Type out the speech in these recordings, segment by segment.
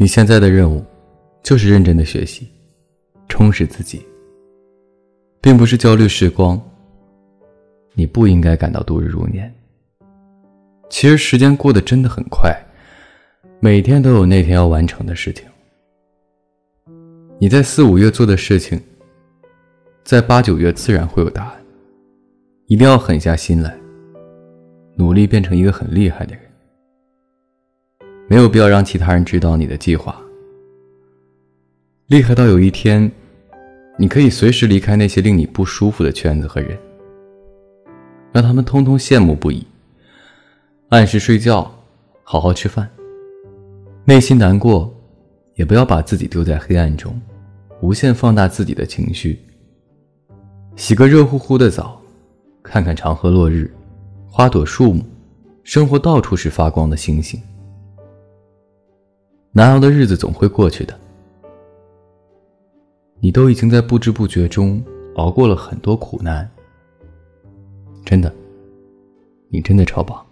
你现在的任务，就是认真的学习，充实自己，并不是焦虑时光。你不应该感到度日如年。其实时间过得真的很快，每天都有那天要完成的事情。你在四五月做的事情，在八九月自然会有答案。一定要狠下心来，努力变成一个很厉害的人。没有必要让其他人知道你的计划。厉害到有一天，你可以随时离开那些令你不舒服的圈子和人，让他们通通羡慕不已。按时睡觉，好好吃饭。内心难过，也不要把自己丢在黑暗中，无限放大自己的情绪。洗个热乎乎的澡，看看长河落日，花朵树木，生活到处是发光的星星。难熬的日子总会过去的，你都已经在不知不觉中熬过了很多苦难。真的，你真的超棒，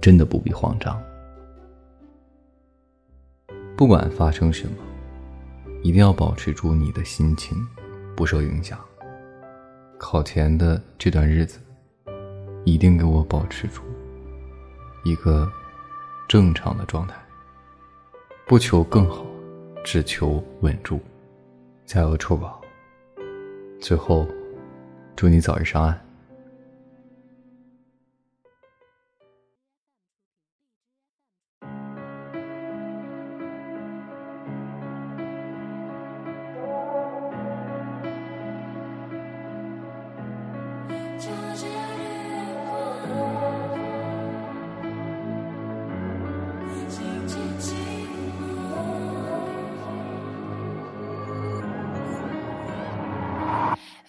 真的不必慌张。不管发生什么，一定要保持住你的心情，不受影响。考前的这段日子，一定给我保持住一个正常的状态。不求更好，只求稳住。加油，臭宝！最后，祝你早日上岸。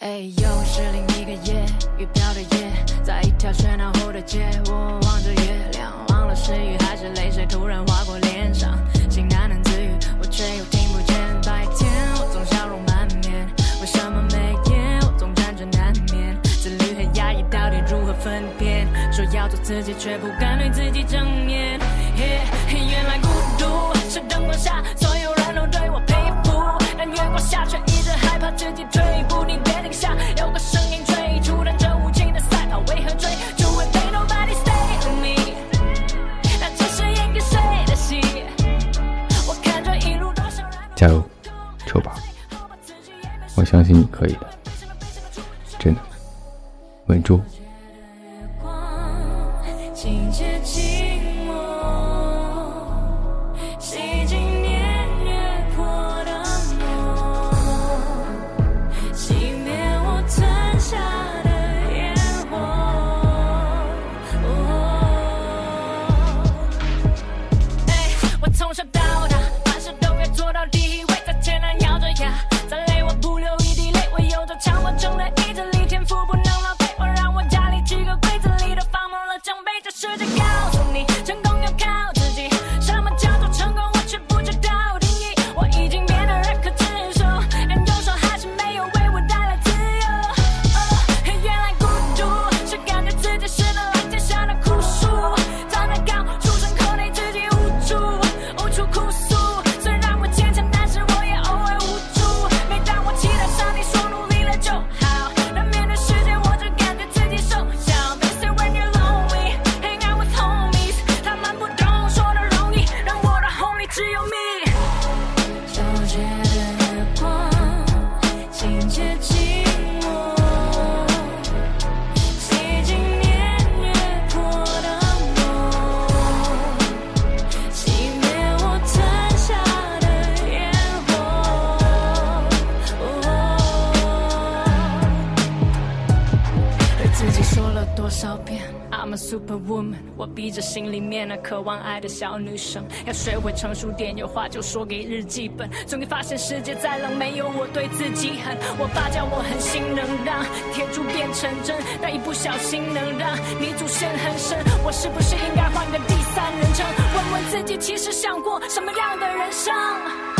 哎，又是另一个夜，雨飘的夜，在一条喧闹后的街，我望着月亮，忘了是雨还是泪水突然划过脸上，心喃喃自语，我却又听不见。白天我总笑容满面，为什么每夜我总辗转难眠？自律和压抑到底如何分辨？说要做自己，却不敢对自己正面。原来孤独是灯光下所有人都对我佩服，但月光下却一直害怕自己退加油，臭宝！我相信你可以的，真的，稳住。I'm a Superwoman，我逼着心里面那渴望爱的小女生，要学会成熟点，有话就说给日记本。终于发现世界再冷，没有我对自己狠。我爸叫我狠心，能让铁柱变成针，但一不小心能让泥土陷很深。我是不是应该换个第三人称，问问自己，其实想过什么样的人生？